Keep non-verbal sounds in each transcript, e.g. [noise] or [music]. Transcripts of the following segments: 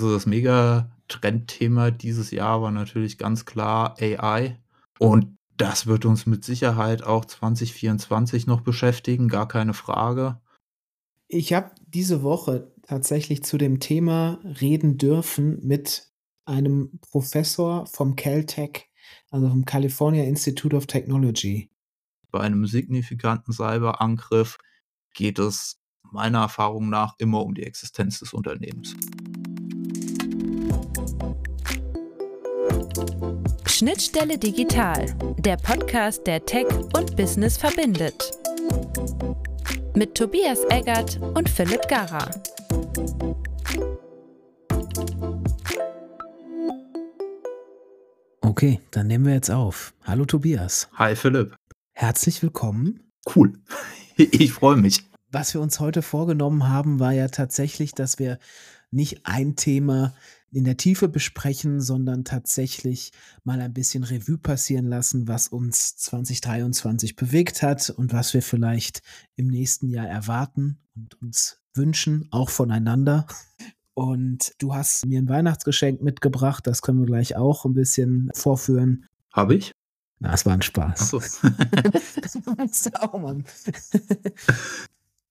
Also das Mega-Trendthema dieses Jahr war natürlich ganz klar AI. Und das wird uns mit Sicherheit auch 2024 noch beschäftigen, gar keine Frage. Ich habe diese Woche tatsächlich zu dem Thema reden dürfen mit einem Professor vom Caltech, also vom California Institute of Technology. Bei einem signifikanten Cyberangriff geht es meiner Erfahrung nach immer um die Existenz des Unternehmens. Schnittstelle Digital, der Podcast, der Tech und Business verbindet. Mit Tobias Eggert und Philipp Gara. Okay, dann nehmen wir jetzt auf. Hallo Tobias. Hi Philipp. Herzlich willkommen. Cool. [laughs] Ich freue mich. Was wir uns heute vorgenommen haben, war ja tatsächlich, dass wir nicht ein Thema in der Tiefe besprechen, sondern tatsächlich mal ein bisschen Revue passieren lassen, was uns 2023 bewegt hat und was wir vielleicht im nächsten Jahr erwarten und uns wünschen, auch voneinander. Und du hast mir ein Weihnachtsgeschenk mitgebracht, das können wir gleich auch ein bisschen vorführen. Habe ich? Na, es war ein Spaß. Ach so. [laughs]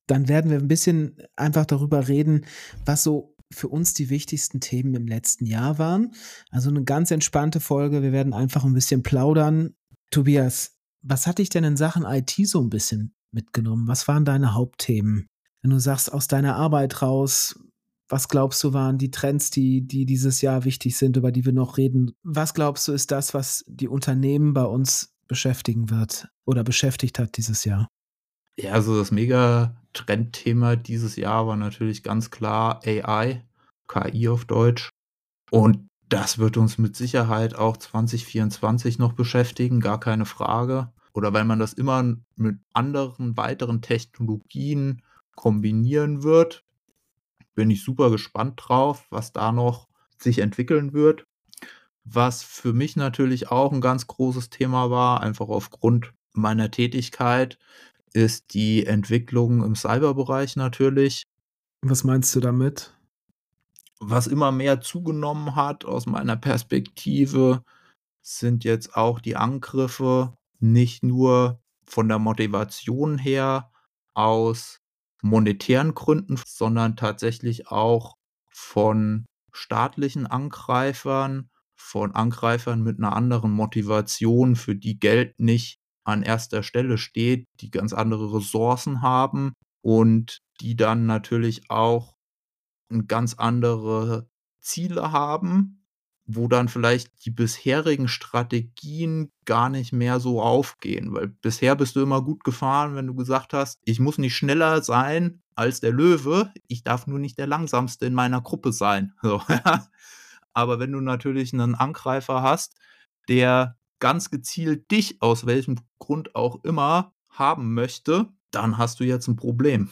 Dann werden wir ein bisschen einfach darüber reden, was so für uns die wichtigsten Themen im letzten Jahr waren. Also eine ganz entspannte Folge. Wir werden einfach ein bisschen plaudern. Tobias, was hat dich denn in Sachen IT so ein bisschen mitgenommen? Was waren deine Hauptthemen? Wenn du sagst, aus deiner Arbeit raus, was glaubst du waren die Trends, die, die dieses Jahr wichtig sind, über die wir noch reden? Was glaubst du ist das, was die Unternehmen bei uns beschäftigen wird oder beschäftigt hat dieses Jahr? Ja, also das Mega-Trendthema dieses Jahr war natürlich ganz klar AI, KI auf Deutsch. Und das wird uns mit Sicherheit auch 2024 noch beschäftigen, gar keine Frage. Oder weil man das immer mit anderen weiteren Technologien kombinieren wird, bin ich super gespannt drauf, was da noch sich entwickeln wird. Was für mich natürlich auch ein ganz großes Thema war, einfach aufgrund meiner Tätigkeit, ist die Entwicklung im Cyberbereich natürlich. Was meinst du damit? Was immer mehr zugenommen hat aus meiner Perspektive, sind jetzt auch die Angriffe nicht nur von der Motivation her aus monetären Gründen, sondern tatsächlich auch von staatlichen Angreifern, von Angreifern mit einer anderen Motivation, für die Geld nicht an erster Stelle steht, die ganz andere Ressourcen haben und die dann natürlich auch ganz andere Ziele haben, wo dann vielleicht die bisherigen Strategien gar nicht mehr so aufgehen, weil bisher bist du immer gut gefahren, wenn du gesagt hast, ich muss nicht schneller sein als der Löwe, ich darf nur nicht der langsamste in meiner Gruppe sein. [laughs] So, Aber wenn du natürlich einen Angreifer hast, der ganz gezielt dich aus welchem Grund auch immer haben möchte, dann hast du jetzt ein Problem.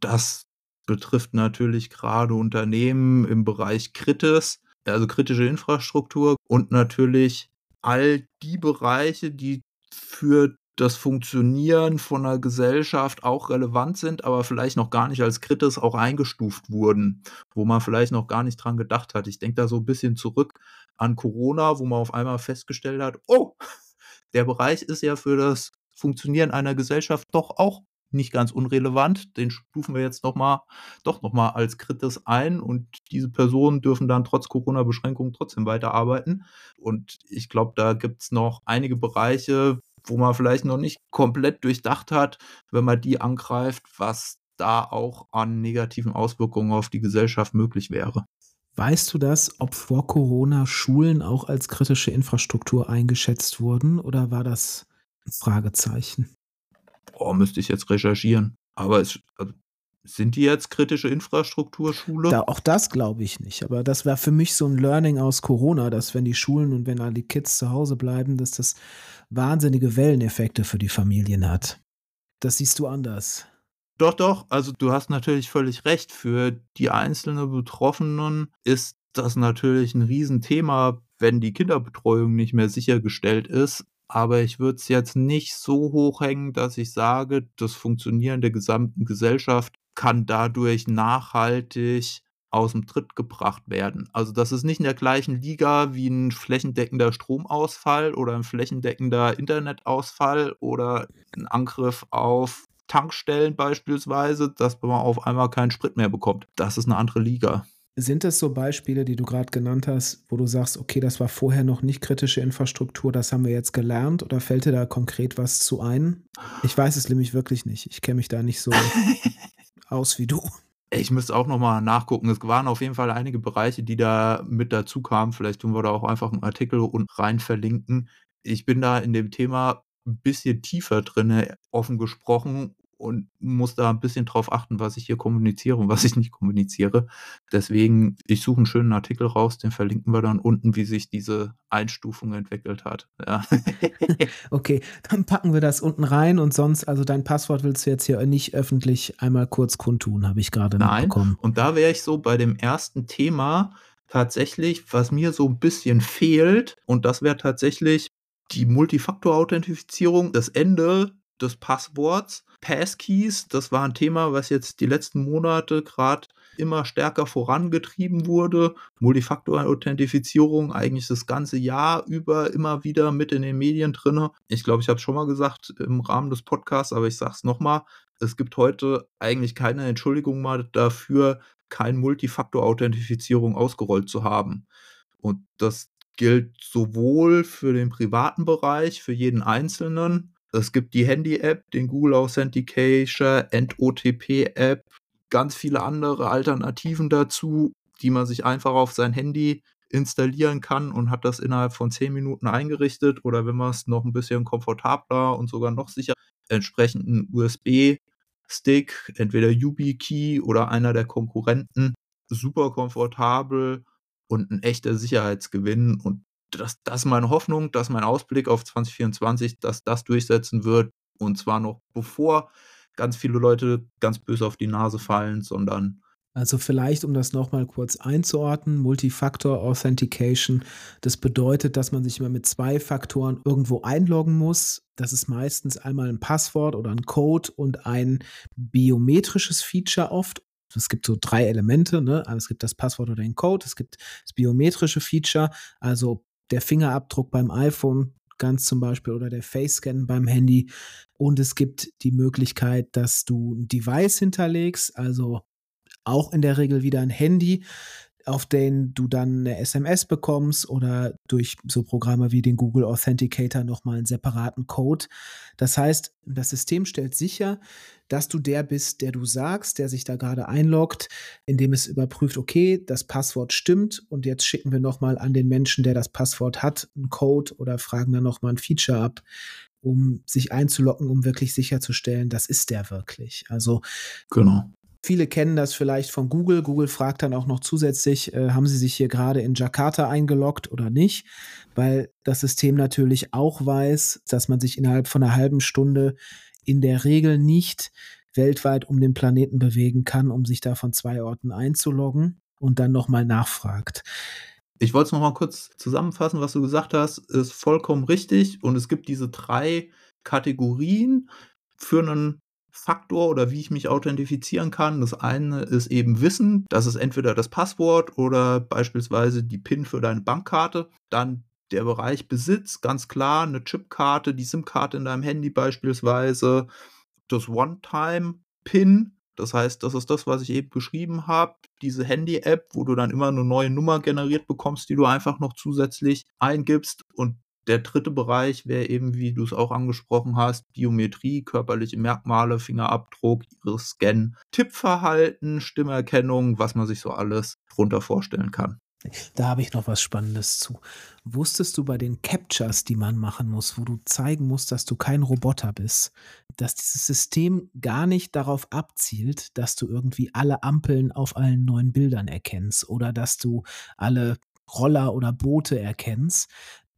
Das betrifft natürlich gerade Unternehmen im Bereich Kritis, also kritische Infrastruktur und natürlich all die Bereiche, die für das Funktionieren von einer Gesellschaft auch relevant sind, aber vielleicht noch gar nicht als Kritis auch eingestuft wurden, wo man vielleicht noch gar nicht dran gedacht hat. Ich denke da so ein bisschen zurück an Corona, wo man auf einmal festgestellt hat, oh, [laughs] der Bereich ist ja für das Funktionieren einer Gesellschaft doch auch nicht ganz unrelevant. Den stufen wir jetzt noch mal, doch nochmal als Kritis ein und diese Personen dürfen dann trotz Corona-Beschränkungen trotzdem weiterarbeiten. Und ich glaube, da gibt es noch einige Bereiche, wo man vielleicht noch nicht komplett durchdacht hat, wenn man die angreift, was da auch an negativen Auswirkungen auf die Gesellschaft möglich wäre. Weißt du das, ob vor Corona Schulen auch als kritische Infrastruktur eingeschätzt wurden oder war das ein Fragezeichen? Oh, müsste ich jetzt recherchieren. Aber es, also, sind die jetzt kritische Infrastrukturschule? Da, auch das glaube ich nicht. Aber das war für mich so ein Learning aus Corona, dass wenn die Schulen und wenn all die Kids zu Hause bleiben, dass das wahnsinnige Welleneffekte für die Familien hat. Das siehst du anders. Doch, doch. Also du hast natürlich völlig recht. Für die einzelnen Betroffenen ist das natürlich ein Riesenthema, wenn die Kinderbetreuung nicht mehr sichergestellt ist. Aber ich würde es jetzt nicht so hochhängen, dass ich sage, das Funktionieren der gesamten Gesellschaft kann dadurch nachhaltig aus dem Tritt gebracht werden. Also das ist nicht in der gleichen Liga wie ein flächendeckender Stromausfall oder ein flächendeckender Internetausfall oder ein Angriff auf Tankstellen beispielsweise, dass man auf einmal keinen Sprit mehr bekommt. Das ist eine andere Liga. Sind das so Beispiele, die du gerade genannt hast, wo du sagst, okay, das war vorher noch nicht kritische Infrastruktur, das haben wir jetzt gelernt oder fällt dir da konkret was zu ein? Ich weiß es nämlich wirklich nicht. Ich kenne mich da nicht so [laughs] aus wie du. Ich müsste auch nochmal nachgucken. Es waren auf jeden Fall einige Bereiche, die da mit dazu kamen. Vielleicht tun wir da auch einfach einen Artikel und rein verlinken. Ich bin da in dem Thema ein bisschen tiefer drin, offen gesprochen und muss da ein bisschen drauf achten, was ich hier kommuniziere und was ich nicht kommuniziere. Deswegen, ich suche einen schönen Artikel raus, den verlinken wir dann unten, wie sich diese Einstufung entwickelt hat. Ja. [laughs] okay, dann packen wir das unten rein und sonst, also dein Passwort willst du jetzt hier nicht öffentlich einmal kurz kundtun, habe ich gerade mitbekommen. Und da wäre ich so bei dem ersten Thema tatsächlich, was mir so ein bisschen fehlt, und das wäre tatsächlich die Multifaktor-Authentifizierung, das Ende des Passworts. Passkeys, das war ein Thema, was jetzt die letzten Monate gerade immer stärker vorangetrieben wurde. Multifaktor-Authentifizierung eigentlich das ganze Jahr über immer wieder mit in den Medien drin. Ich glaube, ich habe es schon mal gesagt im Rahmen des Podcasts, aber ich sage es nochmal. Es gibt heute eigentlich keine Entschuldigung mal dafür, kein Multifaktor-Authentifizierung ausgerollt zu haben. Und das gilt sowohl für den privaten Bereich, für jeden Einzelnen, es gibt die Handy-App, den Google Authentication, OTP-App, ganz viele andere Alternativen dazu, die man sich einfach auf sein Handy installieren kann und hat das innerhalb von 10 Minuten eingerichtet oder wenn man es noch ein bisschen komfortabler und sogar noch sicher entsprechend einen USB-Stick, entweder YubiKey oder einer der Konkurrenten, super komfortabel und ein echter Sicherheitsgewinn und das, das ist meine Hoffnung, dass mein Ausblick auf 2024, dass das durchsetzen wird. Und zwar noch bevor ganz viele Leute ganz böse auf die Nase fallen, sondern also vielleicht, um das nochmal kurz einzuordnen, Multifactor Authentication, das bedeutet, dass man sich immer mit zwei Faktoren irgendwo einloggen muss. Das ist meistens einmal ein Passwort oder ein Code und ein biometrisches Feature oft. Es gibt so drei Elemente, ne? Also es gibt das Passwort oder den Code, es gibt das biometrische Feature, also der Fingerabdruck beim iPhone ganz zum Beispiel oder der Face-Scan beim Handy. Und es gibt die Möglichkeit, dass du ein Device hinterlegst, also auch in der Regel wieder ein Handy, auf den du dann eine SMS bekommst oder durch so Programme wie den Google Authenticator nochmal einen separaten Code. Das heißt, das System stellt sicher, dass du der bist, der du sagst, der sich da gerade einloggt, indem es überprüft, okay, das Passwort stimmt und jetzt schicken wir nochmal an den Menschen, der das Passwort hat, einen Code oder fragen dann nochmal ein Feature ab, um sich einzuloggen, um wirklich sicherzustellen, das ist der wirklich. Also genau. Viele kennen das vielleicht von Google. Google fragt dann auch noch zusätzlich, äh, haben Sie sich hier gerade in Jakarta eingeloggt oder nicht? Weil das System natürlich auch weiß, dass man sich innerhalb von einer halben Stunde in der Regel nicht weltweit um den Planeten bewegen kann, um sich da von zwei Orten einzuloggen und dann nochmal nachfragt. Ich wollte es nochmal kurz zusammenfassen, was du gesagt hast, ist vollkommen richtig und es gibt diese drei Kategorien für einen Faktor oder wie ich mich authentifizieren kann. Das eine ist eben Wissen, das ist entweder das Passwort oder beispielsweise die PIN für deine Bankkarte. Dann der Bereich Besitz, ganz klar, eine Chipkarte, die SIM-Karte in deinem Handy beispielsweise, das One-Time-PIN, das heißt, das ist das, was ich eben beschrieben habe, diese Handy-App, wo du dann immer eine neue Nummer generiert bekommst, die du einfach noch zusätzlich eingibst und der dritte Bereich wäre eben, wie du es auch angesprochen hast, Biometrie, körperliche Merkmale, Fingerabdruck, Iris-Scan, Tippverhalten, Stimmerkennung, was man sich so alles drunter vorstellen kann. Da habe ich noch was Spannendes zu. Wusstest du bei den Captures, die man machen muss, wo du zeigen musst, dass du kein Roboter bist, dass dieses System gar nicht darauf abzielt, dass du irgendwie alle Ampeln auf allen neuen Bildern erkennst oder dass du alle Roller oder Boote erkennst,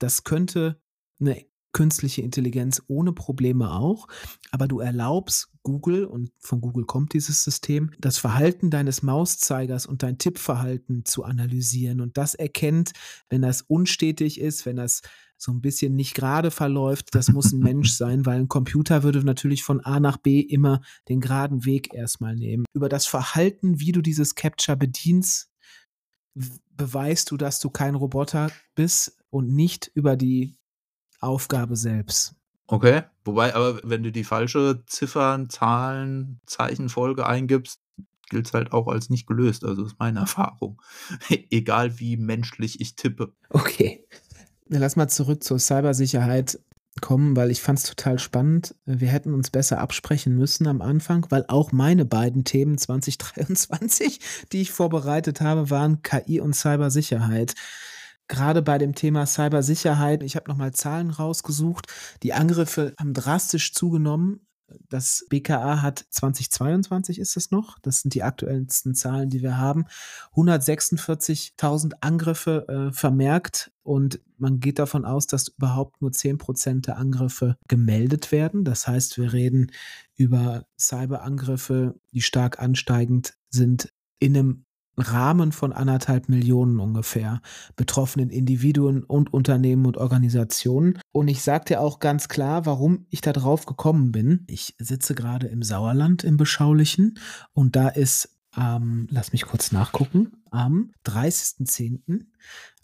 das könnte eine künstliche Intelligenz ohne Probleme auch, aber du erlaubst Google, und von Google kommt dieses System, das Verhalten deines Mauszeigers und dein Tippverhalten zu analysieren. Und das erkennt, wenn das unstetig ist, wenn das so ein bisschen nicht gerade verläuft, das muss ein Mensch [laughs] sein, weil ein Computer würde natürlich von A nach B immer den geraden Weg erstmal nehmen. Über das Verhalten, wie du dieses Capture bedienst, beweist du, dass du kein Roboter bist und nicht über die Aufgabe selbst. Okay, wobei aber wenn du die falsche Ziffern, Zahlen, Zeichenfolge eingibst, gilt es halt auch als nicht gelöst. Also ist meine Erfahrung. [laughs] Egal wie menschlich ich tippe. Okay. Lass mal zurück zur Cybersicherheit kommen, weil ich fand es total spannend. Wir hätten uns besser absprechen müssen am Anfang, weil auch meine beiden Themen [laughs] 2023, die ich vorbereitet habe, waren KI und Cybersicherheit. Gerade bei dem Thema Cybersicherheit, ich habe nochmal Zahlen rausgesucht. Die Angriffe haben drastisch zugenommen. Das BKA hat 2022 ist es noch, das sind die aktuellsten Zahlen, die wir haben, 146.000 Angriffe äh, vermerkt und man geht davon aus, dass überhaupt nur 10% der Angriffe gemeldet werden. Das heißt, wir reden über Cyberangriffe, die stark ansteigend sind in einem Rahmen von anderthalb Millionen ungefähr betroffenen Individuen und Unternehmen und Organisationen. Und ich sagte auch ganz klar, warum ich da drauf gekommen bin. Ich sitze gerade im Sauerland im Beschaulichen und da ist, ähm, lass mich kurz nachgucken, am 30.10.,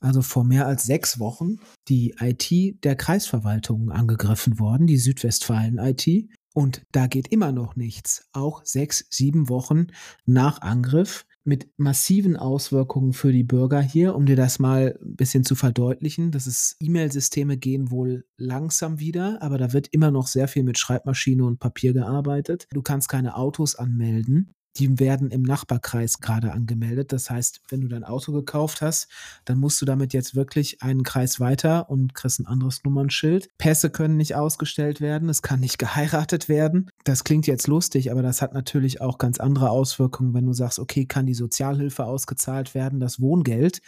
also vor mehr als sechs Wochen, die IT der Kreisverwaltung angegriffen worden, die Südwestfalen-IT. Und da geht immer noch nichts. Auch sechs, sieben Wochen nach Angriff mit massiven Auswirkungen für die Bürger hier, um dir das mal ein bisschen zu verdeutlichen. Das ist, E-Mail-Systeme gehen wohl langsam wieder, aber da wird immer noch sehr viel mit Schreibmaschine und Papier gearbeitet. Du kannst keine Autos anmelden die werden im Nachbarkreis gerade angemeldet. Das heißt, wenn du dein Auto gekauft hast, dann musst du damit jetzt wirklich einen Kreis weiter und kriegst ein anderes Nummernschild. Pässe können nicht ausgestellt werden, es kann nicht [laughs] geheiratet werden. Das klingt jetzt lustig, aber das hat natürlich auch ganz andere Auswirkungen, wenn du sagst, okay, kann die Sozialhilfe ausgezahlt werden, das Wohngeld.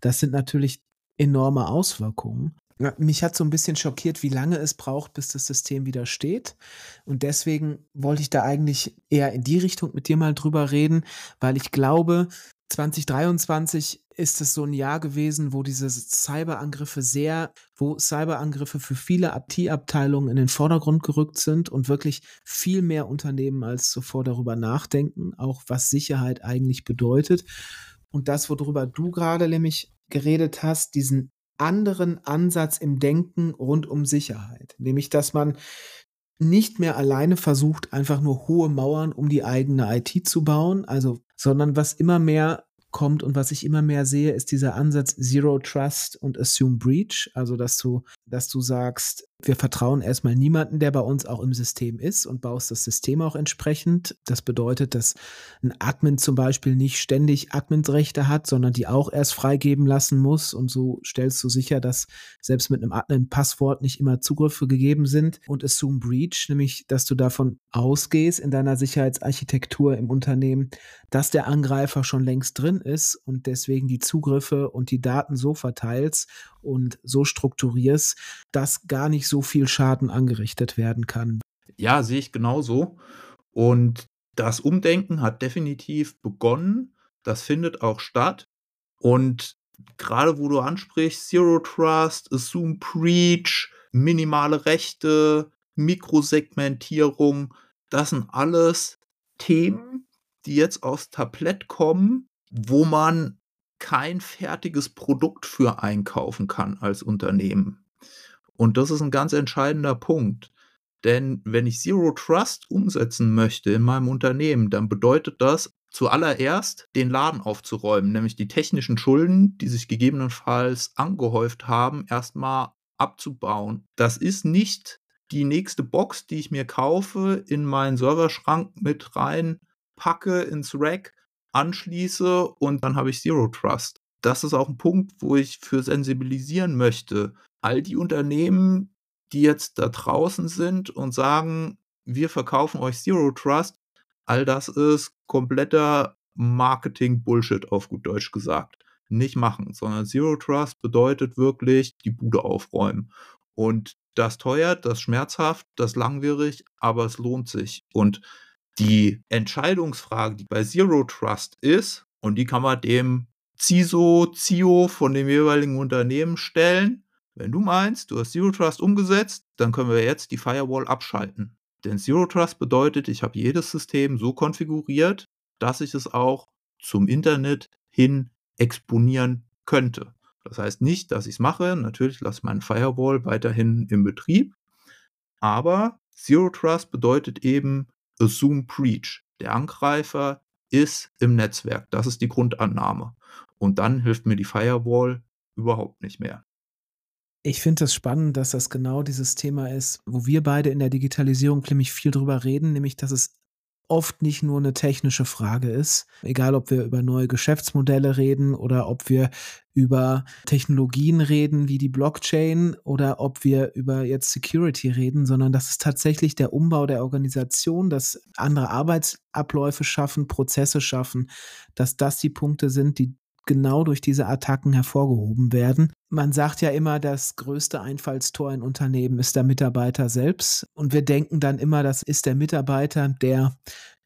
Das sind natürlich enorme Auswirkungen. Mich hat so ein bisschen schockiert, wie lange es braucht, bis das System wieder steht. Und deswegen wollte ich da eigentlich eher in die Richtung mit dir mal drüber reden, weil ich glaube, 2023 ist es so ein Jahr gewesen, wo diese Cyberangriffe sehr, wo Cyberangriffe für viele IT-Abteilungen in den Vordergrund gerückt sind und wirklich viel mehr Unternehmen als zuvor darüber nachdenken, auch was Sicherheit eigentlich bedeutet. Und das, worüber du gerade nämlich geredet hast, diesen anderen Ansatz im Denken rund um Sicherheit. Nämlich, dass man nicht mehr alleine versucht, einfach nur hohe Mauern um die eigene IT zu bauen, also, sondern was immer mehr kommt und was ich immer mehr sehe, ist dieser Ansatz Zero Trust und Assume Breach. Also, dass du, dass du sagst, wir vertrauen erstmal niemanden, der bei uns auch im System ist und baust das System auch entsprechend. Das bedeutet, dass ein Admin zum Beispiel nicht ständig Adminsrechte hat, sondern die auch erst freigeben lassen muss. Und so stellst du sicher, dass selbst mit einem Admin-Passwort nicht immer Zugriffe gegeben sind. Und Assume Breach, nämlich, dass du davon ausgehst in deiner Sicherheitsarchitektur im Unternehmen, dass der Angreifer schon längst drin ist und deswegen die Zugriffe und die Daten so verteilst und so strukturierst, dass gar nicht so viel Schaden angerichtet werden kann. Ja, sehe ich genauso. Und das Umdenken hat definitiv begonnen. Das findet auch statt. Und gerade wo du ansprichst, Zero Trust, Assume Preach, minimale Rechte, Mikrosegmentierung, das sind alles Themen, die jetzt aufs Tablett kommen, wo man kein fertiges Produkt für einkaufen kann als Unternehmen. Und das ist ein ganz entscheidender Punkt. Denn wenn ich Zero Trust umsetzen möchte in meinem Unternehmen, dann bedeutet das zuallererst den Laden aufzuräumen, nämlich die technischen Schulden, die sich gegebenenfalls angehäuft haben, erstmal abzubauen. Das ist nicht die nächste Box, die ich mir kaufe, in meinen Serverschrank mit rein packe ins Rack anschließe und dann habe ich Zero Trust. Das ist auch ein Punkt, wo ich für sensibilisieren möchte. All die Unternehmen, die jetzt da draußen sind und sagen, wir verkaufen euch Zero Trust, all das ist kompletter Marketing-Bullshit auf gut Deutsch gesagt. Nicht machen, sondern Zero Trust bedeutet wirklich die Bude aufräumen. Und das teuert, das schmerzhaft, das langwierig, aber es lohnt sich. Und die Entscheidungsfrage, die bei Zero Trust ist, und die kann man dem CISO, CIO von dem jeweiligen Unternehmen stellen. Wenn du meinst, du hast Zero Trust umgesetzt, dann können wir jetzt die Firewall abschalten. Denn Zero Trust bedeutet, ich habe jedes System so konfiguriert, dass ich es auch zum Internet hin exponieren könnte. Das heißt nicht, dass ich es mache. Natürlich lasse ich meinen Firewall weiterhin im Betrieb. Aber Zero Trust bedeutet eben Assume Breach. Der Angreifer ist im Netzwerk. Das ist die Grundannahme. Und dann hilft mir die Firewall überhaupt nicht mehr. Ich finde es das spannend, dass das genau dieses Thema ist, wo wir beide in der Digitalisierung nämlich viel drüber reden, nämlich dass es oft nicht nur eine technische Frage ist, egal ob wir über neue Geschäftsmodelle reden oder ob wir über Technologien reden wie die Blockchain oder ob wir über jetzt Security reden, sondern das ist tatsächlich der Umbau der Organisation, dass andere Arbeitsabläufe schaffen, Prozesse schaffen, dass das die Punkte sind, die genau durch diese Attacken hervorgehoben werden. Man sagt ja immer, das größte Einfallstor in Unternehmen ist der Mitarbeiter selbst. Und wir denken dann immer, das ist der Mitarbeiter, der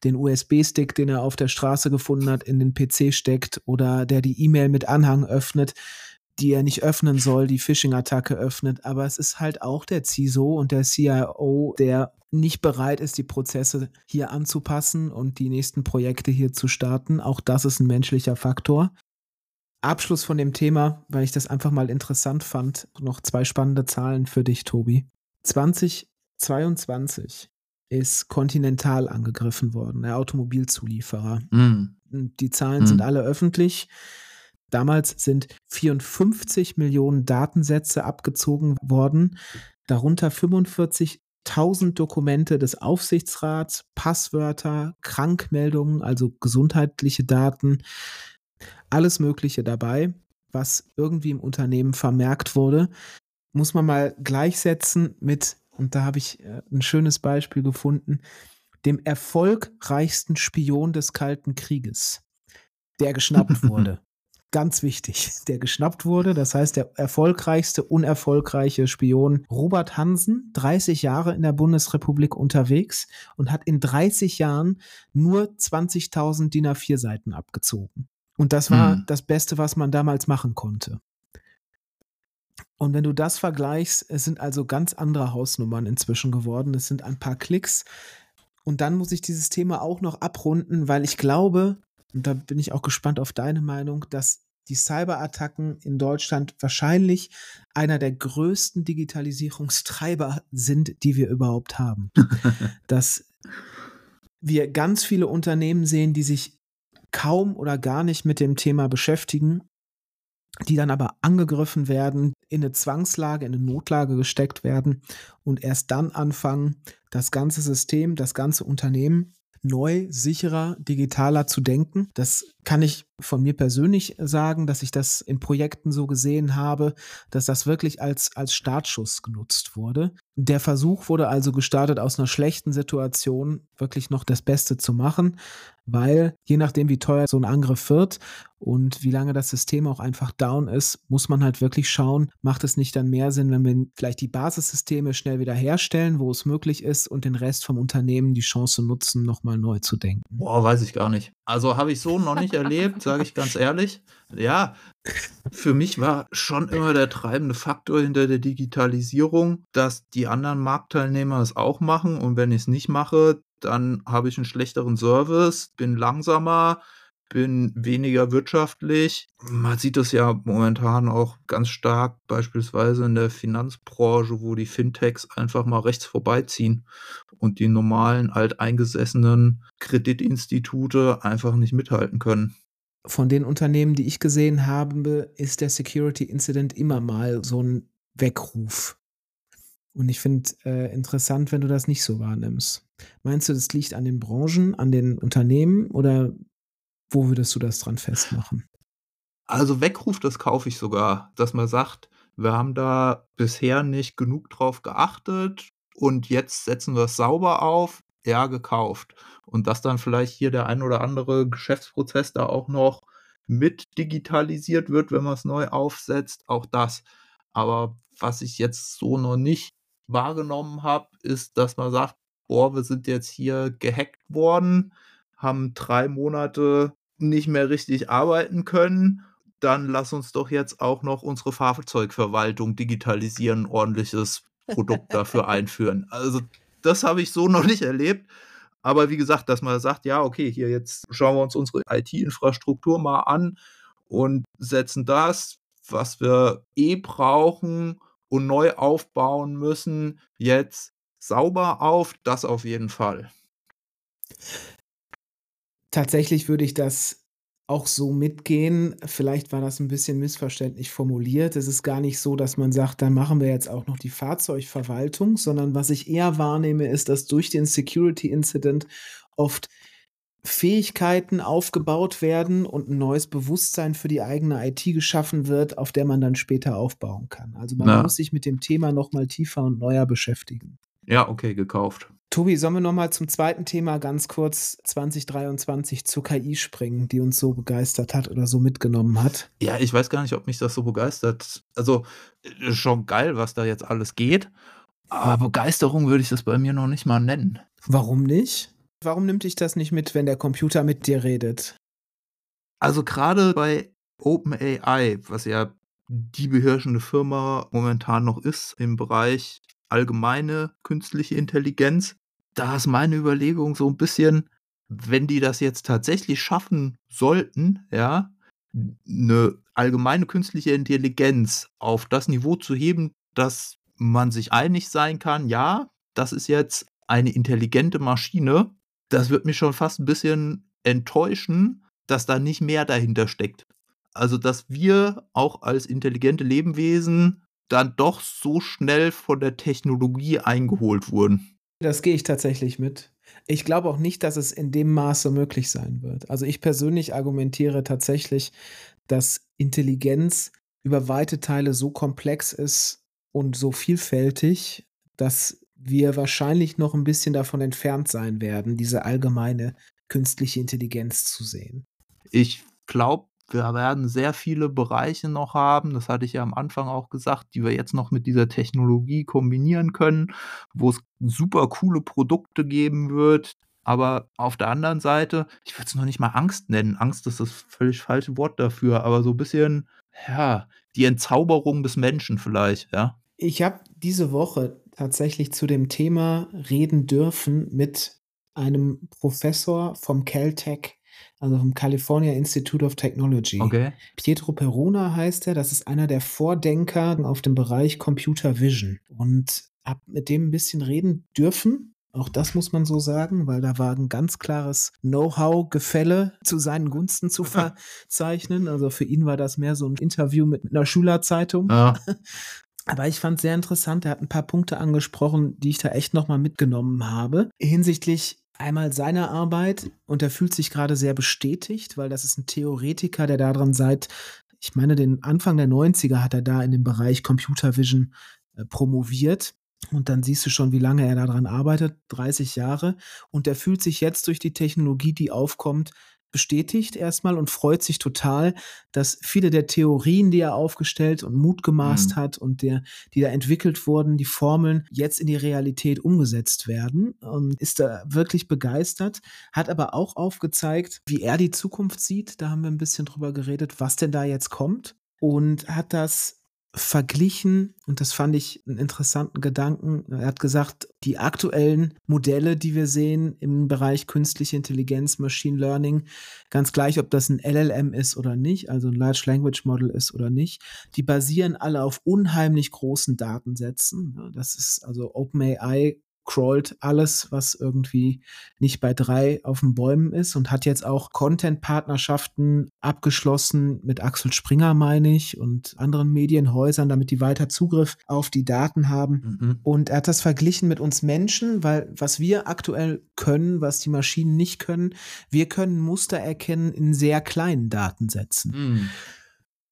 den USB-Stick, den er auf der Straße gefunden hat, in den PC steckt oder der die E-Mail mit Anhang öffnet, die er nicht öffnen soll, die Phishing-Attacke öffnet. Aber es ist halt auch der CISO und der CIO, der nicht bereit ist, die Prozesse hier anzupassen und die nächsten Projekte hier zu starten. Auch das ist ein menschlicher Faktor. Abschluss von dem Thema, weil ich das einfach mal interessant fand, noch zwei spannende Zahlen für dich, Tobi. 2022 ist Continental angegriffen worden, der Automobilzulieferer. Mm. Die Zahlen mm. sind alle öffentlich. Damals sind 54 Millionen Datensätze abgezogen worden, darunter 45.000 Dokumente des Aufsichtsrats, Passwörter, Krankmeldungen, also gesundheitliche Daten, alles Mögliche dabei, was irgendwie im Unternehmen vermerkt wurde, muss man mal gleichsetzen mit, und da habe ich äh, ein schönes Beispiel gefunden, dem erfolgreichsten Spion des Kalten Krieges, der geschnappt [laughs] wurde. Ganz wichtig, [laughs] der geschnappt wurde. Das heißt, der erfolgreichste, unerfolgreiche Spion Robert Hansen, 30 Jahre in der Bundesrepublik unterwegs und hat in 30 Jahren nur 20.000 DIN A4 Seiten abgezogen. Und das war hm. das Beste, was man damals machen konnte. Und wenn du das vergleichst, es sind also ganz andere Hausnummern inzwischen geworden. Es sind ein paar Klicks. Und dann muss ich dieses Thema auch noch abrunden, weil ich glaube, und da bin ich auch gespannt auf deine Meinung, dass die Cyberattacken in Deutschland wahrscheinlich einer der größten Digitalisierungstreiber sind, die wir überhaupt haben. [laughs] dass wir ganz viele Unternehmen sehen, die sich kaum oder gar nicht mit dem Thema beschäftigen, die dann aber angegriffen werden, in eine Zwangslage, in eine Notlage gesteckt werden und erst dann anfangen, das ganze System, das ganze Unternehmen neu, sicherer, digitaler zu denken. Das kann ich von mir persönlich sagen, dass ich das in Projekten so gesehen habe, dass das wirklich als, als Startschuss genutzt wurde. Der Versuch wurde also gestartet aus einer schlechten Situation, wirklich noch das Beste zu machen, weil je nachdem, wie teuer so ein Angriff wird und wie lange das System auch einfach down ist, muss man halt wirklich schauen, macht es nicht dann mehr Sinn, wenn wir vielleicht die Basissysteme schnell wieder herstellen, wo es möglich ist und den Rest vom Unternehmen die Chance nutzen, nochmal neu zu denken. Boah, weiß ich gar nicht. Also habe ich so noch nicht erlebt, sage ich ganz ehrlich. Ja, für mich war schon immer der treibende Faktor hinter der Digitalisierung, dass die anderen Marktteilnehmer es auch machen und wenn ich es nicht mache, dann habe ich einen schlechteren Service, bin langsamer, bin weniger wirtschaftlich. Man sieht das ja momentan auch ganz stark, beispielsweise in der Finanzbranche, wo die Fintechs einfach mal rechts vorbeiziehen und die normalen alteingesessenen Kreditinstitute einfach nicht mithalten können. Von den Unternehmen, die ich gesehen habe, ist der Security Incident immer mal so ein Weckruf. Und ich finde äh, interessant, wenn du das nicht so wahrnimmst. Meinst du, das liegt an den Branchen, an den Unternehmen oder wo würdest du das dran festmachen? Also Weckruf, das kaufe ich sogar, dass man sagt, wir haben da bisher nicht genug drauf geachtet und jetzt setzen wir es sauber auf, ja, gekauft. Und dass dann vielleicht hier der ein oder andere Geschäftsprozess da auch noch mit digitalisiert wird, wenn man es neu aufsetzt, auch das. Aber was ich jetzt so noch nicht wahrgenommen habe, ist, dass man sagt, boah, wir sind jetzt hier gehackt worden, haben drei Monate nicht mehr richtig arbeiten können, dann lass uns doch jetzt auch noch unsere Fahrzeugverwaltung digitalisieren, ordentliches Produkt dafür [laughs] einführen. Also das habe ich so noch nicht erlebt. Aber wie gesagt, dass man sagt, ja, okay, hier jetzt schauen wir uns unsere IT-Infrastruktur mal an und setzen das, was wir eh brauchen und neu aufbauen müssen, jetzt sauber auf. Das auf jeden Fall. Tatsächlich würde ich das auch so mitgehen. Vielleicht war das ein bisschen missverständlich formuliert. Es ist gar nicht so, dass man sagt, dann machen wir jetzt auch noch die Fahrzeugverwaltung, sondern was ich eher wahrnehme, ist, dass durch den Security Incident oft Fähigkeiten aufgebaut werden und ein neues Bewusstsein für die eigene IT geschaffen wird, auf der man dann später aufbauen kann. Also man Ja. muss sich mit dem Thema noch mal tiefer und neuer beschäftigen. Ja, okay, gekauft. Tobi, sollen wir noch mal zum zweiten Thema ganz kurz 2023 zur KI springen, die uns so begeistert hat oder so mitgenommen hat? Ja, ich weiß gar nicht, ob mich das so begeistert. Also, äh, schon geil, was da jetzt alles geht, aber Begeisterung würde ich das bei mir noch nicht mal nennen. Warum nicht? Warum nimmt dich das nicht mit, wenn der Computer mit dir redet? Also, gerade bei OpenAI, was ja die beherrschende Firma momentan noch ist im Bereich allgemeine künstliche Intelligenz, da ist meine Überlegung so ein bisschen, wenn die das jetzt tatsächlich schaffen sollten, ja, 'ne allgemeine künstliche Intelligenz auf das Niveau zu heben, dass man sich einig sein kann: „Ja, das ist jetzt eine intelligente Maschine“, das würde mich schon fast ein bisschen enttäuschen, dass da nicht mehr dahinter steckt. Also, dass wir auch als intelligente Lebewesen dann doch so schnell von der Technologie eingeholt wurden. Das gehe ich tatsächlich mit. Ich glaube auch nicht, dass es in dem Maße möglich sein wird. Also ich persönlich argumentiere tatsächlich, dass Intelligenz über weite Teile so komplex ist und so vielfältig, dass wir wahrscheinlich noch ein bisschen davon entfernt sein werden, diese allgemeine künstliche Intelligenz zu sehen. Ich glaube, wir werden sehr viele Bereiche noch haben, das hatte ich ja am Anfang auch gesagt, die wir jetzt noch mit dieser Technologie kombinieren können, wo es super coole Produkte geben wird. Aber auf der anderen Seite, ich würde es noch nicht mal Angst nennen. Angst ist das völlig falsche Wort dafür, aber so ein bisschen, ja, die Entzauberung des Menschen vielleicht, ja. Ich habe diese Woche tatsächlich zu dem Thema reden dürfen mit einem Professor vom Caltech, also vom California Institute of Technology. Okay. Pietro Peruna heißt er, das ist einer der Vordenker auf dem Bereich Computer Vision und habe mit dem ein bisschen reden dürfen. Auch das muss man so sagen, weil da war ein ganz klares Know-how-Gefälle zu seinen Gunsten zu [laughs] verzeichnen. Also für ihn war das mehr so ein Interview mit einer Schülerzeitung. Ja. [laughs] Aber ich fand sehr interessant, er hat ein paar Punkte angesprochen, die ich da echt nochmal mitgenommen habe. Hinsichtlich einmal seiner Arbeit und er fühlt sich gerade sehr bestätigt, weil das ist ein Theoretiker, der daran seit, ich meine, den Anfang der 90er hat er da in dem Bereich Computer Vision äh, promoviert. Und dann siehst du schon, wie lange er daran arbeitet, 30 Jahre. Und er fühlt sich jetzt durch die Technologie, die aufkommt, bestätigt erstmal und freut sich total, dass viele der Theorien, die er aufgestellt und mutgemaßt Mhm. hat und der, die da entwickelt wurden, die Formeln jetzt in die Realität umgesetzt werden und ist da wirklich begeistert, hat aber auch aufgezeigt, wie er die Zukunft sieht. Da haben wir ein bisschen drüber geredet, was denn da jetzt kommt und hat das verglichen und das fand ich einen interessanten Gedanken. Er hat gesagt, die aktuellen Modelle, die wir sehen im Bereich künstliche Intelligenz, Machine Learning, ganz gleich, ob das ein LLM ist oder nicht, also ein Large Language Model ist oder nicht, die basieren alle auf unheimlich großen Datensätzen. Das ist also OpenAI crawlt alles, was irgendwie nicht bei drei auf den Bäumen ist und hat jetzt auch Content-Partnerschaften abgeschlossen mit Axel Springer, meine ich, und anderen Medienhäusern, damit die weiter Zugriff auf die Daten haben. Mhm. Und er hat das verglichen mit uns Menschen, weil was wir aktuell können, was die Maschinen nicht können, wir können Muster erkennen in sehr kleinen Datensätzen. Mhm.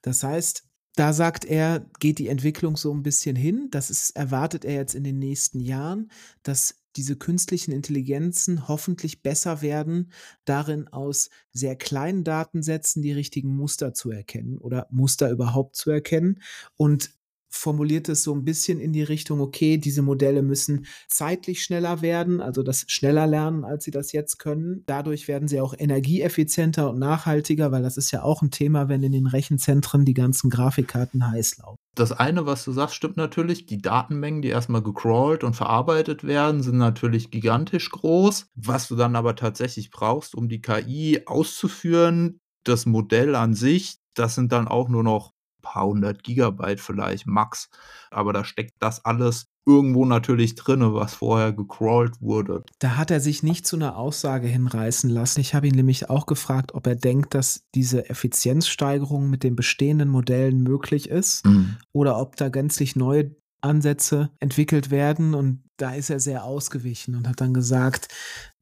Das heißt, da sagt er, geht die Entwicklung so ein bisschen hin. Das ist, erwartet er jetzt in den nächsten Jahren, dass diese künstlichen Intelligenzen hoffentlich besser werden, darin aus sehr kleinen Datensätzen die richtigen Muster zu erkennen oder Muster überhaupt zu erkennen und formuliert es so ein bisschen in die Richtung, okay, diese Modelle müssen zeitlich schneller werden, also das schneller lernen, als sie das jetzt können. Dadurch werden sie auch energieeffizienter und nachhaltiger, weil das ist ja auch ein Thema, wenn in den Rechenzentren die ganzen Grafikkarten heiß laufen. Das eine, was du sagst, stimmt natürlich. Die Datenmengen, die erstmal gecrawlt und verarbeitet werden, sind natürlich gigantisch groß. Was du dann aber tatsächlich brauchst, um die KI auszuführen, das Modell an sich, das sind dann auch nur noch paar hundert Gigabyte vielleicht max. Aber da steckt das alles irgendwo natürlich drin, was vorher gecrawlt wurde. Da hat er sich nicht zu einer Aussage hinreißen lassen. Ich habe ihn nämlich auch gefragt, ob er denkt, dass diese Effizienzsteigerung mit den bestehenden Modellen möglich ist mhm. oder ob da gänzlich neue Ansätze entwickelt werden. Und da ist er sehr ausgewichen und hat dann gesagt,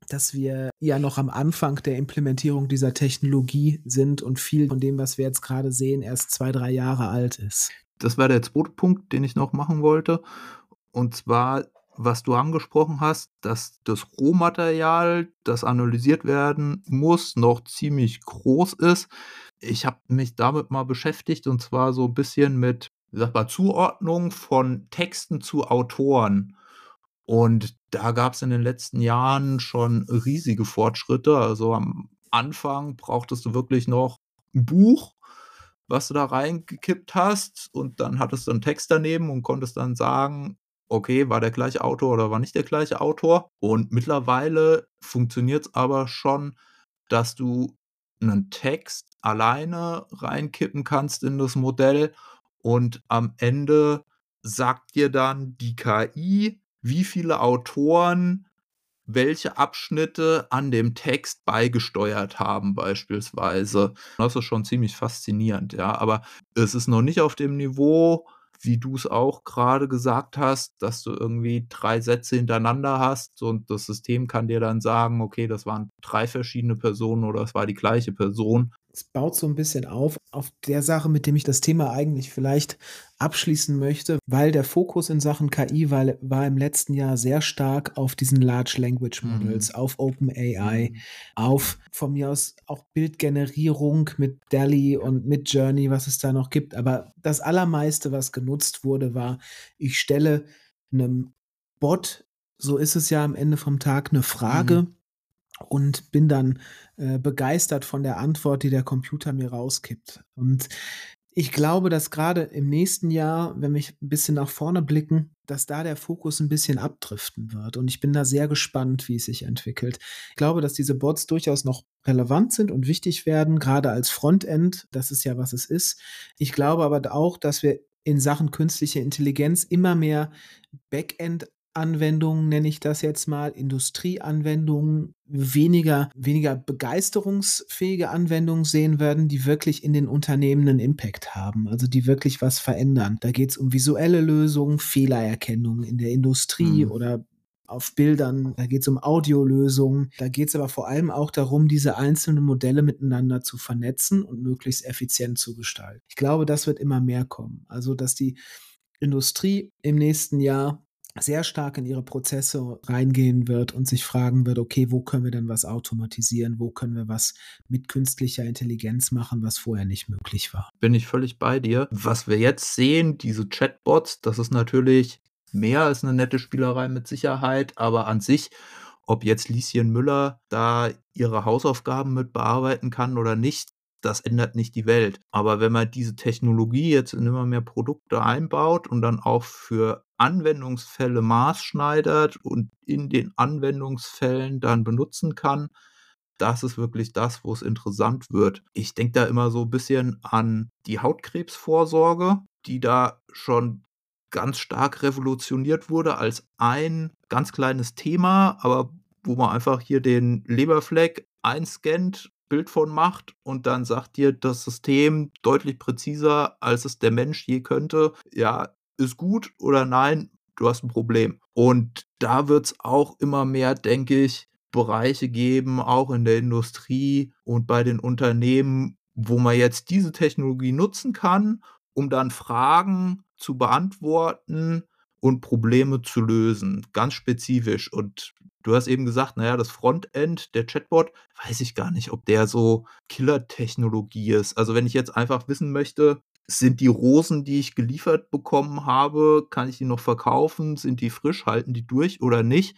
dass wir ja noch am Anfang der Implementierung dieser Technologie sind und viel von dem, was wir jetzt gerade sehen, erst zwei, drei Jahre alt ist. Das war der zweite Punkt, den ich noch machen wollte. Und zwar, was du angesprochen hast, dass das Rohmaterial, das analysiert werden muss, noch ziemlich groß ist. Ich habe mich damit mal beschäftigt und zwar so ein bisschen mit sag mal, Zuordnung von Texten zu Autoren. Und da gab es in den letzten Jahren schon riesige Fortschritte. Also am Anfang brauchtest du wirklich noch ein Buch, was du da reingekippt hast und dann hattest du einen Text daneben und konntest dann sagen, okay, war der gleiche Autor oder war nicht der gleiche Autor. Und mittlerweile funktioniert es aber schon, dass du einen Text alleine reinkippen kannst in das Modell und am Ende sagt dir dann die KI, wie viele Autoren welche Abschnitte an dem Text beigesteuert haben, beispielsweise. Das ist schon ziemlich faszinierend, ja. Aber es ist noch nicht auf dem Niveau, wie du es auch gerade gesagt hast, dass du irgendwie drei Sätze hintereinander hast und das System kann dir dann sagen, okay, das waren drei verschiedene Personen oder es war die gleiche Person es baut so ein bisschen auf, auf der Sache, mit dem ich das Thema eigentlich vielleicht abschließen möchte, weil der Fokus in Sachen KI war, war im letzten Jahr sehr stark auf diesen Large Language Models, mhm. auf OpenAI, mhm. auf von mir aus auch Bildgenerierung mit DALI und mit Journey, was es da noch gibt. Aber das Allermeiste, was genutzt wurde, war, ich stelle einem Bot, so ist es ja am Ende vom Tag, eine Frage. Mhm und bin dann äh, begeistert von der Antwort, die der Computer mir rauskippt. Und ich glaube, dass gerade im nächsten Jahr, wenn wir ein bisschen nach vorne blicken, dass da der Fokus ein bisschen abdriften wird. Und ich bin da sehr gespannt, wie es sich entwickelt. Ich glaube, dass diese Bots durchaus noch relevant sind und wichtig werden, gerade als Frontend. Das ist ja, was es ist. Ich glaube aber auch, dass wir in Sachen künstliche Intelligenz immer mehr Backend Anwendungen, nenne ich das jetzt mal, Industrieanwendungen, weniger, weniger begeisterungsfähige Anwendungen sehen werden, die wirklich in den Unternehmen einen Impact haben, also die wirklich was verändern. Da geht es um visuelle Lösungen, Fehlererkennung in der Industrie mhm. oder auf Bildern, da geht es um Audiolösungen, da geht es aber vor allem auch darum, diese einzelnen Modelle miteinander zu vernetzen und möglichst effizient zu gestalten. Ich glaube, das wird immer mehr kommen. Also, dass die Industrie im nächsten Jahr sehr stark in ihre Prozesse reingehen wird und sich fragen wird, okay, wo können wir denn was automatisieren, wo können wir was mit künstlicher Intelligenz machen, was vorher nicht möglich war. Bin ich völlig bei dir. Was wir jetzt sehen, diese Chatbots, das ist natürlich mehr als eine nette Spielerei mit Sicherheit, aber an sich, ob jetzt Lieschen Müller da ihre Hausaufgaben mit bearbeiten kann oder nicht, das ändert nicht die Welt. Aber wenn man diese Technologie jetzt in immer mehr Produkte einbaut und dann auch für Anwendungsfälle maßschneidert und in den Anwendungsfällen dann benutzen kann, das ist wirklich das, wo es interessant wird. Ich denke da immer so ein bisschen an die Hautkrebsvorsorge, die da schon ganz stark revolutioniert wurde als ein ganz kleines Thema, aber wo man einfach hier den Leberfleck einscannt Bild von macht und dann sagt dir das System deutlich präziser, als es der Mensch je könnte, ja, ist gut oder nein, du hast ein Problem. Und da wird es auch immer mehr, denke ich, Bereiche geben, auch in der Industrie und bei den Unternehmen, wo man jetzt diese Technologie nutzen kann, um dann Fragen zu beantworten und Probleme zu lösen, ganz spezifisch. Und du hast eben gesagt, naja, das Frontend, der Chatbot, weiß ich gar nicht, ob der so Killer-Technologie ist. Also wenn ich jetzt einfach wissen möchte, sind die Rosen, die ich geliefert bekommen habe, kann ich die noch verkaufen? Sind die frisch? Halten die durch oder nicht?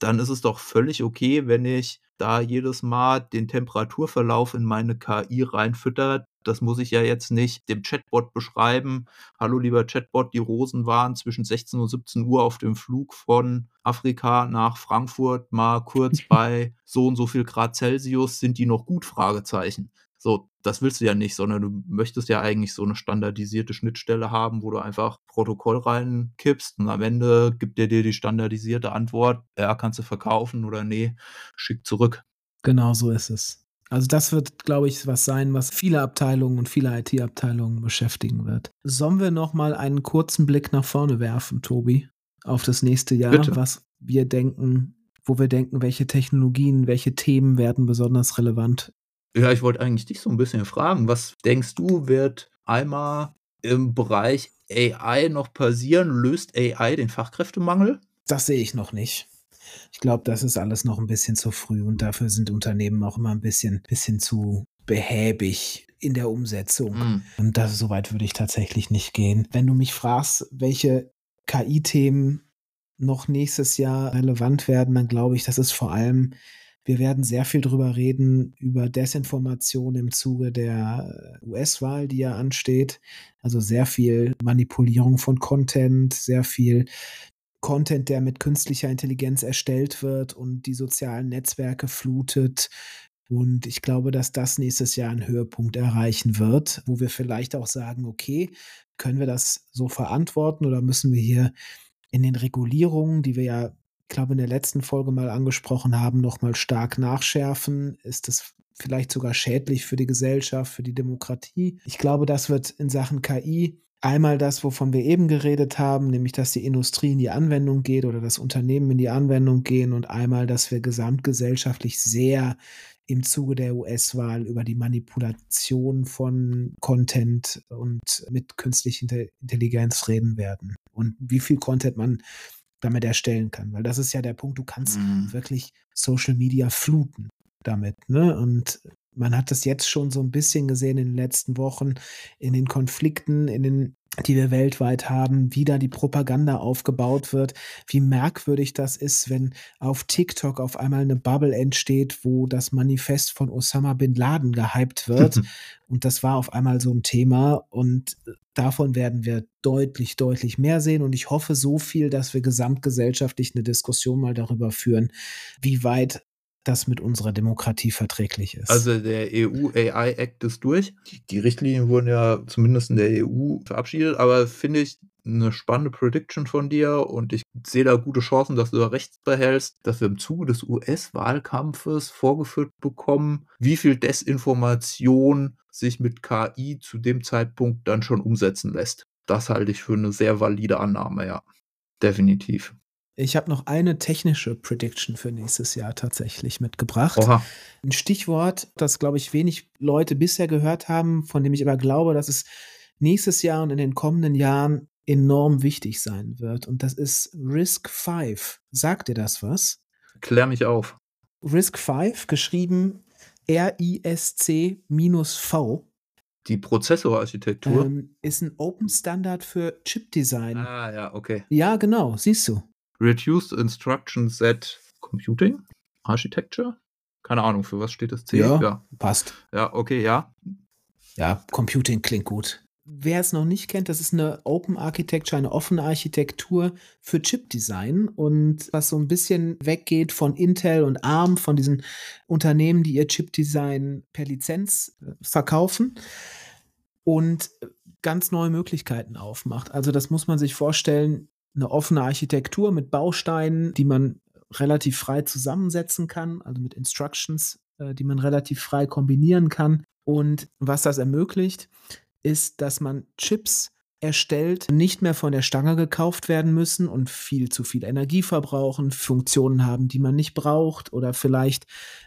Dann ist es doch völlig okay, wenn ich da jedes Mal den Temperaturverlauf in meine KI reinfüttert. Das muss ich ja jetzt nicht dem Chatbot beschreiben. Hallo lieber Chatbot, die Rosen waren zwischen 16 und 17 Uhr auf dem Flug von Afrika nach Frankfurt mal kurz [laughs] bei so und so viel Grad Celsius. Sind die noch gut? Fragezeichen So, das willst du ja nicht, sondern du möchtest ja eigentlich so eine standardisierte Schnittstelle haben, wo du einfach Protokoll reinkippst und am Ende gibt der dir die standardisierte Antwort, ja, kannst du verkaufen oder nee, schick zurück. Genau so ist es. Also das wird, glaube ich, was sein, was viele Abteilungen und viele IT-Abteilungen beschäftigen wird. Sollen wir noch mal einen kurzen Blick nach vorne werfen, Tobi, auf das nächste Jahr, Bitte. was wir denken, wo wir denken, welche Technologien, welche Themen werden besonders relevant? Ja, ich wollte eigentlich dich so ein bisschen fragen, was denkst du, wird einmal im Bereich AI noch passieren? Löst AI den Fachkräftemangel? Das sehe ich noch nicht. Ich glaube, das ist alles noch ein bisschen zu früh und dafür sind Unternehmen auch immer ein bisschen, bisschen zu behäbig in der Umsetzung. Hm. Und das, so weit würde ich tatsächlich nicht gehen. Wenn du mich fragst, welche KI-Themen noch nächstes Jahr relevant werden, dann glaube ich, das ist vor allem, wir werden sehr viel drüber reden, über Desinformation im Zuge der US-Wahl, die ja ansteht. Also sehr viel Manipulierung von Content, sehr viel Content, der mit künstlicher Intelligenz erstellt wird und die sozialen Netzwerke flutet. Und ich glaube, dass das nächstes Jahr einen Höhepunkt erreichen wird, wo wir vielleicht auch sagen, okay, können wir das so verantworten oder müssen wir hier in den Regulierungen, die wir ja, glaube, in der letzten Folge mal angesprochen haben, nochmal stark nachschärfen? Ist das vielleicht sogar schädlich für die Gesellschaft, für die Demokratie? Ich glaube, das wird in Sachen KI Einmal das, wovon wir eben geredet haben, nämlich dass die Industrie in die Anwendung geht oder das Unternehmen in die Anwendung gehen und einmal, dass wir gesamtgesellschaftlich sehr im Zuge der US-Wahl über die Manipulation von Content und mit künstlicher Intelligenz reden werden und wie viel Content man damit erstellen kann, weil das ist ja der Punkt, du kannst Mhm. wirklich Social Media fluten damit, ne? Und man hat das jetzt schon so ein bisschen gesehen in den letzten Wochen in den Konflikten, in den die wir weltweit haben, wie da die Propaganda aufgebaut wird, wie merkwürdig das ist, wenn auf TikTok auf einmal eine Bubble entsteht, wo das Manifest von Osama bin Laden gehypt wird. [laughs] Und das war auf einmal so ein Thema. Und davon werden wir deutlich, deutlich mehr sehen. Und ich hoffe so viel, dass wir gesamtgesellschaftlich eine Diskussion mal darüber führen, wie weit das mit unserer Demokratie verträglich ist. Also der EU AI Act ist durch. Die, die Richtlinien wurden ja zumindest in der EU verabschiedet, aber finde ich eine spannende Prediction von dir und ich sehe da gute Chancen, dass du da rechts behältst, dass wir im Zuge des US-Wahlkampfes vorgeführt bekommen, wie viel Desinformation sich mit KI zu dem Zeitpunkt dann schon umsetzen lässt. Das halte ich für eine sehr valide Annahme, ja. Definitiv. Ich habe noch eine technische Prediction für nächstes Jahr tatsächlich mitgebracht. Oha. Ein Stichwort, das, glaube ich, wenig Leute bisher gehört haben, von dem ich aber glaube, dass es nächstes Jahr und in den kommenden Jahren enorm wichtig sein wird. Und das ist Risk 5. Sagt dir das was? Klär mich auf. Risk 5, geschrieben R-I-S-C-V, Die Prozessorarchitektur. ähm, ist ein Open Standard für Chipdesign. ah, ja, okay. Ja, genau, siehst du. Reduced Instruction Set Computing Architecture? Keine Ahnung, für was steht das C? Ja. ja, Passt. Ja, okay, ja. Ja, Computing klingt gut. Wer es noch nicht kennt, das ist eine Open Architecture, eine offene Architektur für Chipdesign und was so ein bisschen weggeht von Intel und ARM, von diesen Unternehmen, die ihr Chipdesign per Lizenz äh, verkaufen und ganz neue Möglichkeiten aufmacht. Also das muss man sich vorstellen, eine offene Architektur mit Bausteinen, die man relativ frei zusammensetzen kann, also mit Instructions, äh, die man relativ frei kombinieren kann. Und was das ermöglicht, ist, dass man Chips erstellt, nicht mehr von der Stange gekauft werden müssen und viel zu viel Energie verbrauchen, Funktionen haben, die man nicht braucht oder vielleicht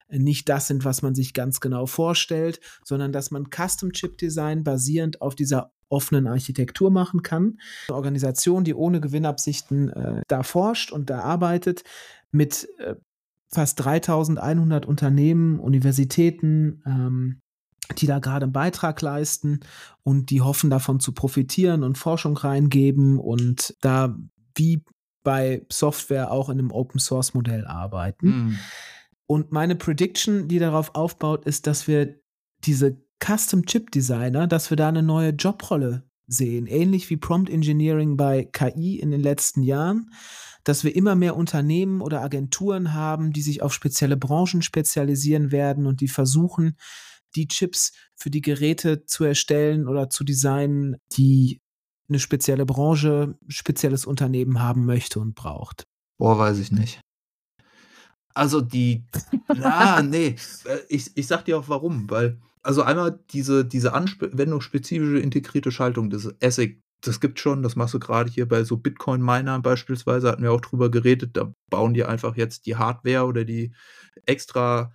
nicht das sind, was man sich ganz genau vorstellt, sondern dass man Custom Chip Design basierend auf dieser offenen Architektur machen kann. Eine Organisation, die ohne Gewinnabsichten äh, da forscht und da arbeitet, mit äh, fast 3100 Unternehmen, Universitäten, ähm, die da gerade einen Beitrag leisten und die hoffen davon zu profitieren und Forschung reingeben und da wie bei Software auch in einem Open Source Modell arbeiten. Hm. Und meine Prediction, die darauf aufbaut, ist, dass wir diese Custom Chip Designer, dass wir da eine neue Jobrolle sehen, ähnlich wie Prompt Engineering bei KI in den letzten Jahren, dass wir immer mehr Unternehmen oder Agenturen haben, die sich auf spezielle Branchen spezialisieren werden und die versuchen, die Chips für die Geräte zu erstellen oder zu designen, die eine spezielle Branche, spezielles Unternehmen haben möchte und braucht? Boah, weiß ich nicht. Also die, na, [laughs] nee, äh, ich, ich sag dir auch warum, weil, also einmal diese, diese anwendungsspezifische integrierte Schaltung, das ASIC, das gibt schon, das machst du gerade hier bei so Bitcoin-Minern beispielsweise, hatten wir auch drüber geredet, da bauen die einfach jetzt die Hardware oder die extra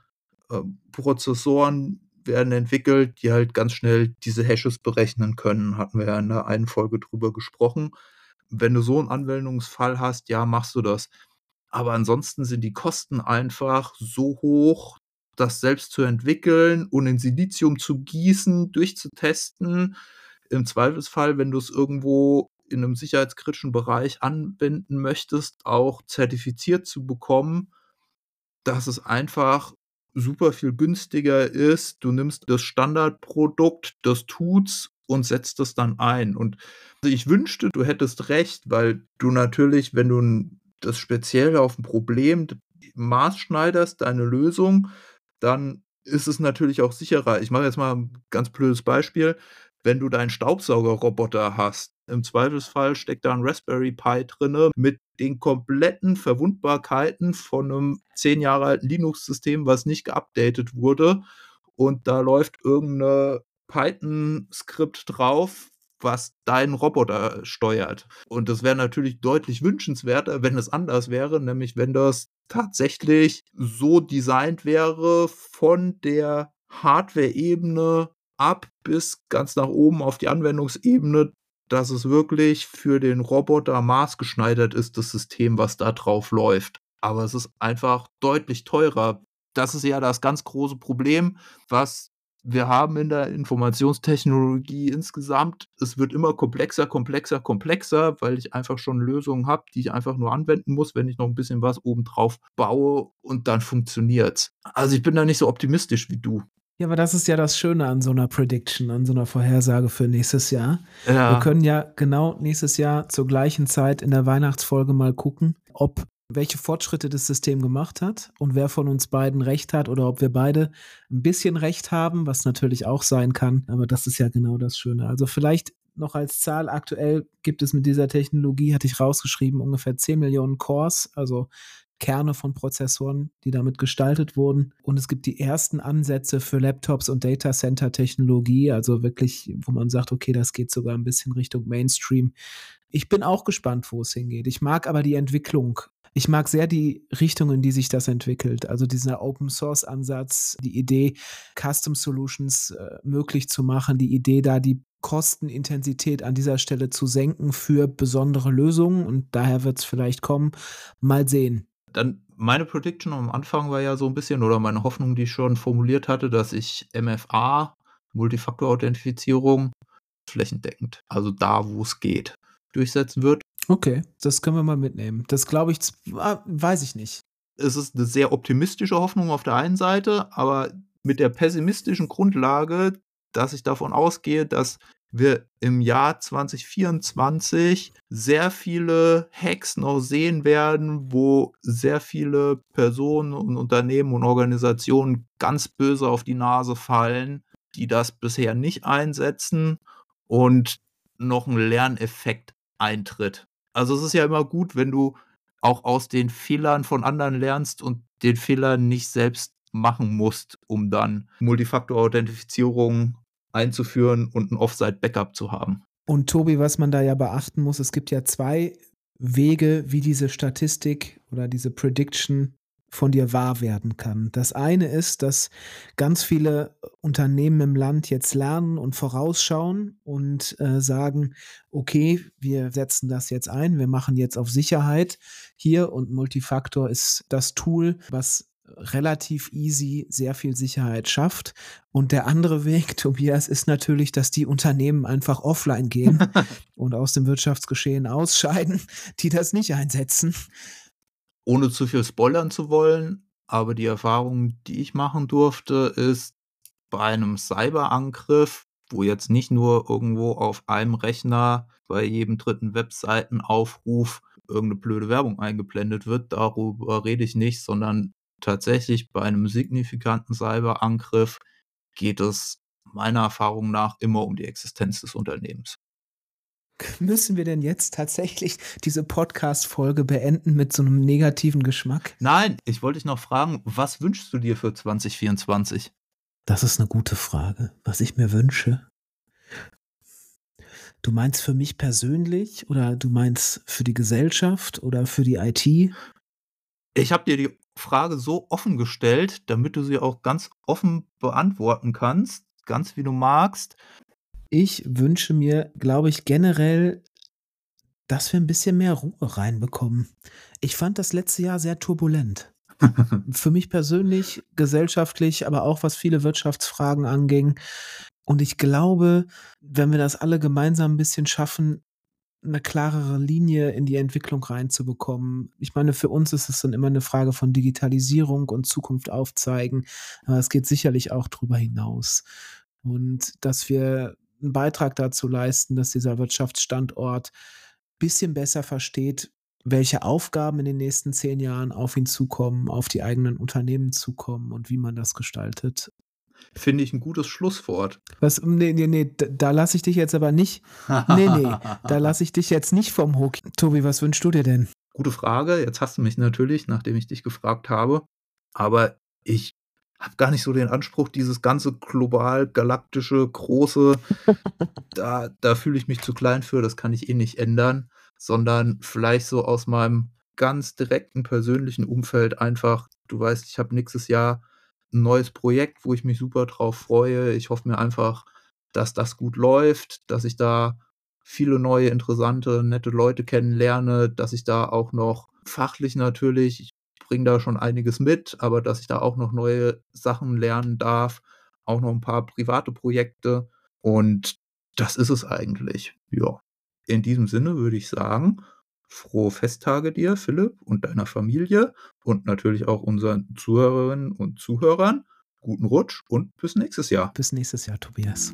äh, Prozessoren werden entwickelt, die halt ganz schnell diese Hashes berechnen können. Hatten wir ja in der einen Folge drüber gesprochen. Wenn du so einen Anwendungsfall hast, ja, machst du das. Aber ansonsten sind die Kosten einfach so hoch, das selbst zu entwickeln und in Silizium zu gießen, durchzutesten. Im Zweifelsfall, wenn du es irgendwo in einem sicherheitskritischen Bereich anwenden möchtest, auch zertifiziert zu bekommen, dass es einfach super viel günstiger ist. Du nimmst das Standardprodukt, das tut's und setzt es dann ein. Und ich wünschte, du hättest recht, weil du natürlich, wenn du das speziell auf ein Problem maßschneiderst, deine Lösung, dann ist es natürlich auch sicherer. Ich mache jetzt mal ein ganz blödes Beispiel. Wenn du deinen Staubsaugerroboter hast, im Zweifelsfall steckt da ein Raspberry Pi drinne mit den kompletten Verwundbarkeiten von einem zehn Jahre alten Linux-System, was nicht geupdatet wurde. Und da läuft irgendeine Python-Skript drauf, was deinen Roboter steuert. Und das wäre natürlich deutlich wünschenswerter, wenn es anders wäre, nämlich wenn das tatsächlich so designt wäre von der Hardware-Ebene ab bis ganz nach oben auf die Anwendungsebene, dass es wirklich für den Roboter maßgeschneidert ist, das System, was da drauf läuft. Aber es ist einfach deutlich teurer. Das ist ja das ganz große Problem, was wir haben in der Informationstechnologie insgesamt. Es wird immer komplexer, komplexer, komplexer, weil ich einfach schon Lösungen habe, die ich einfach nur anwenden muss, wenn ich noch ein bisschen was obendrauf baue und dann funktioniert's. Also ich bin da nicht so optimistisch wie du. Ja, aber das ist ja das Schöne an so einer Prediction, an so einer Vorhersage für nächstes Jahr. Ja. Wir können ja genau nächstes Jahr zur gleichen Zeit in der Weihnachtsfolge mal gucken, ob welche Fortschritte das System gemacht hat und wer von uns beiden recht hat oder ob wir beide ein bisschen recht haben, was natürlich auch sein kann. Aber das ist ja genau das Schöne. Also vielleicht noch als Zahl aktuell gibt es mit dieser Technologie, hatte ich rausgeschrieben, ungefähr 10 Millionen Cores, also Kerne von Prozessoren, die damit gestaltet wurden. Und es gibt die ersten Ansätze für Laptops und Data Center Technologie, also wirklich, wo man sagt, okay, das geht sogar ein bisschen Richtung Mainstream. Ich bin auch gespannt, wo es hingeht. Ich mag aber die Entwicklung. Ich mag sehr die Richtung, in die sich das entwickelt. Also dieser Open Source Ansatz, die Idee, Custom Solutions äh, möglich zu machen, die Idee, da die Kostenintensität an dieser Stelle zu senken für besondere Lösungen und daher wird es vielleicht kommen. Mal sehen dann meine Prediction am Anfang war ja so ein bisschen, oder meine Hoffnung, die ich schon formuliert hatte, dass ich MFA, Multifaktor-Authentifizierung, flächendeckend, also da, wo es geht, durchsetzen wird. Okay, das können wir mal mitnehmen. Das glaube ich, ah, weiß ich nicht. Es ist eine sehr optimistische Hoffnung auf der einen Seite, aber mit der pessimistischen Grundlage, dass ich davon ausgehe, dass wir im Jahr 2024 sehr viele Hacks noch sehen werden, wo sehr viele Personen und Unternehmen und Organisationen ganz böse auf die Nase fallen, die das bisher nicht einsetzen und noch ein Lerneffekt eintritt. Also es ist ja immer gut, wenn du auch aus den Fehlern von anderen lernst und den Fehler nicht selbst machen musst, um dann Multifaktor-Authentifizierung einzuführen und ein Offsite-Backup zu haben. Und Tobi, was man da ja beachten muss, es gibt ja zwei Wege, wie diese Statistik oder diese Prediction von dir wahr werden kann. Das eine ist, dass ganz viele Unternehmen im Land jetzt lernen und vorausschauen und äh, sagen, okay, wir setzen das jetzt ein, wir machen jetzt auf Sicherheit hier und Multifaktor ist das Tool, was relativ easy sehr viel Sicherheit schafft. Und der andere Weg, [laughs] Tobias, ist natürlich, dass die Unternehmen einfach offline gehen [laughs] und aus dem Wirtschaftsgeschehen ausscheiden, die das nicht einsetzen. Ohne zu viel spoilern zu wollen, aber die Erfahrung, die ich machen durfte, ist bei einem Cyberangriff, wo jetzt nicht nur irgendwo auf einem Rechner bei jedem dritten Webseitenaufruf irgendeine blöde Werbung eingeblendet wird, darüber rede ich nicht, sondern tatsächlich bei einem signifikanten Cyberangriff geht es meiner Erfahrung nach immer um die Existenz des Unternehmens. Müssen wir denn jetzt tatsächlich diese Podcast-Folge beenden mit so einem negativen Geschmack? Nein, ich wollte dich noch fragen, was wünschst du dir für 2024? Das ist eine gute Frage. Was ich mir wünsche. Du meinst für mich persönlich oder du meinst für die Gesellschaft oder für die IT? Ich habe dir die Frage so offen gestellt, damit du sie auch ganz offen beantworten kannst, ganz wie du magst. Ich wünsche mir, glaube ich, generell, dass wir ein bisschen mehr Ruhe reinbekommen. Ich fand das letzte Jahr sehr turbulent. [laughs] Für mich persönlich, gesellschaftlich, aber auch was viele Wirtschaftsfragen anging. Und ich glaube, wenn wir das alle gemeinsam ein bisschen schaffen, eine klarere Linie in die Entwicklung reinzubekommen. Ich meine, für uns ist es dann immer eine Frage von Digitalisierung und Zukunft aufzeigen, aber es geht sicherlich auch darüber hinaus. Und dass wir einen Beitrag dazu leisten, dass dieser Wirtschaftsstandort ein bisschen besser versteht, welche Aufgaben in den nächsten zehn Jahren auf ihn zukommen, auf die eigenen Unternehmen zukommen und wie man das gestaltet. Finde ich ein gutes Schlusswort. Was, nee, nee, nee, da, lasse ich dich jetzt aber nicht. Nee, nee, da [laughs] lasse ich dich jetzt nicht vom Hook. Tobi, was wünschst du dir denn? Gute Frage. Jetzt hast du mich natürlich, nachdem ich dich gefragt habe. Aber ich habe gar nicht so den Anspruch, dieses ganze global galaktische, große, [laughs] da, da fühle ich mich zu klein für, das kann ich eh nicht ändern, sondern vielleicht so aus meinem ganz direkten persönlichen Umfeld einfach, du weißt, ich habe nächstes Jahr ein neues Projekt, wo ich mich super drauf freue. Ich hoffe mir einfach, dass das gut läuft, dass ich da viele neue, interessante, nette Leute kennenlerne, dass ich da auch noch fachlich natürlich, ich bringe da schon einiges mit, aber dass ich da auch noch neue Sachen lernen darf, auch noch ein paar private Projekte und das ist es eigentlich. Ja. In diesem Sinne würde ich sagen, frohe Festtage dir, Philipp, und deiner Familie und natürlich auch unseren Zuhörerinnen und Zuhörern. Guten Rutsch und bis nächstes Jahr. Bis nächstes Jahr, Tobias.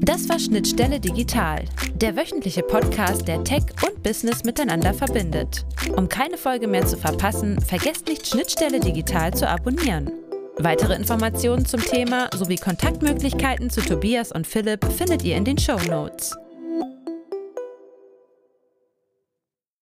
Das war Schnittstelle Digital, der wöchentliche Podcast, der Tech und Business miteinander verbindet. Um keine Folge mehr zu verpassen, vergesst nicht Schnittstelle Digital zu abonnieren. Weitere Informationen zum Thema sowie Kontaktmöglichkeiten zu Tobias und Philipp findet ihr in den Show Notes.